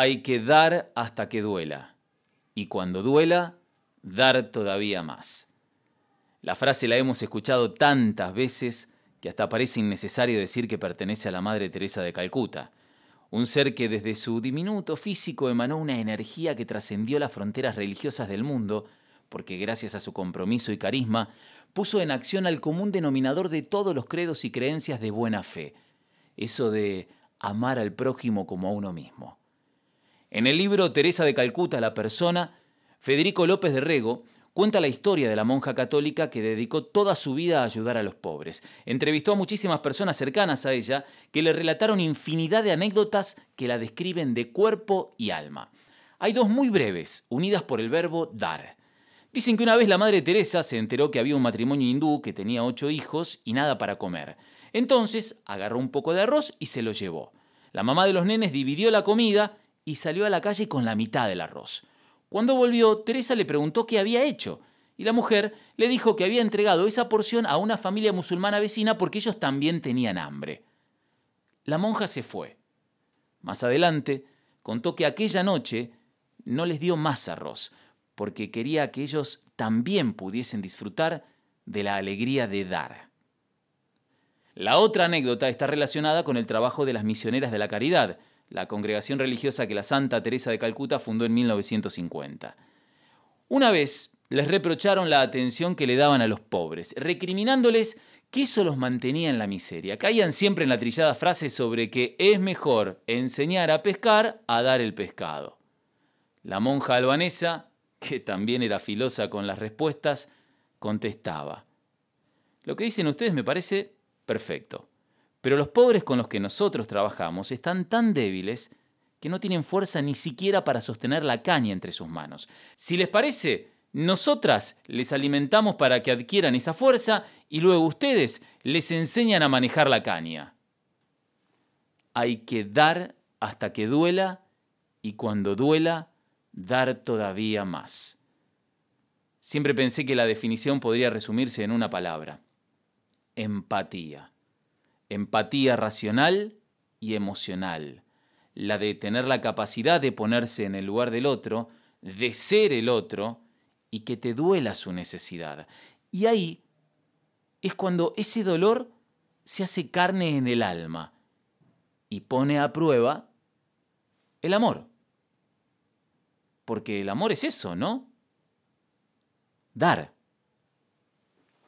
Hay que dar hasta que duela. Y cuando duela, dar todavía más. La frase la hemos escuchado tantas veces que hasta parece innecesario decir que pertenece a la Madre Teresa de Calcuta, un ser que desde su diminuto físico emanó una energía que trascendió las fronteras religiosas del mundo, porque gracias a su compromiso y carisma puso en acción al común denominador de todos los credos y creencias de buena fe, eso de amar al prójimo como a uno mismo. En el libro Teresa de Calcuta, la persona, Federico López de Rego cuenta la historia de la monja católica que dedicó toda su vida a ayudar a los pobres. Entrevistó a muchísimas personas cercanas a ella que le relataron infinidad de anécdotas que la describen de cuerpo y alma. Hay dos muy breves, unidas por el verbo dar. Dicen que una vez la Madre Teresa se enteró que había un matrimonio hindú que tenía ocho hijos y nada para comer. Entonces agarró un poco de arroz y se lo llevó. La mamá de los nenes dividió la comida y salió a la calle con la mitad del arroz. Cuando volvió, Teresa le preguntó qué había hecho, y la mujer le dijo que había entregado esa porción a una familia musulmana vecina porque ellos también tenían hambre. La monja se fue. Más adelante, contó que aquella noche no les dio más arroz, porque quería que ellos también pudiesen disfrutar de la alegría de dar. La otra anécdota está relacionada con el trabajo de las misioneras de la caridad, la congregación religiosa que la Santa Teresa de Calcuta fundó en 1950. Una vez les reprocharon la atención que le daban a los pobres, recriminándoles que eso los mantenía en la miseria. Caían siempre en la trillada frase sobre que es mejor enseñar a pescar a dar el pescado. La monja albanesa, que también era filosa con las respuestas, contestaba. Lo que dicen ustedes me parece perfecto. Pero los pobres con los que nosotros trabajamos están tan débiles que no tienen fuerza ni siquiera para sostener la caña entre sus manos. Si les parece, nosotras les alimentamos para que adquieran esa fuerza y luego ustedes les enseñan a manejar la caña. Hay que dar hasta que duela y cuando duela, dar todavía más. Siempre pensé que la definición podría resumirse en una palabra, empatía empatía racional y emocional, la de tener la capacidad de ponerse en el lugar del otro, de ser el otro y que te duela su necesidad. Y ahí es cuando ese dolor se hace carne en el alma y pone a prueba el amor. Porque el amor es eso, ¿no? Dar.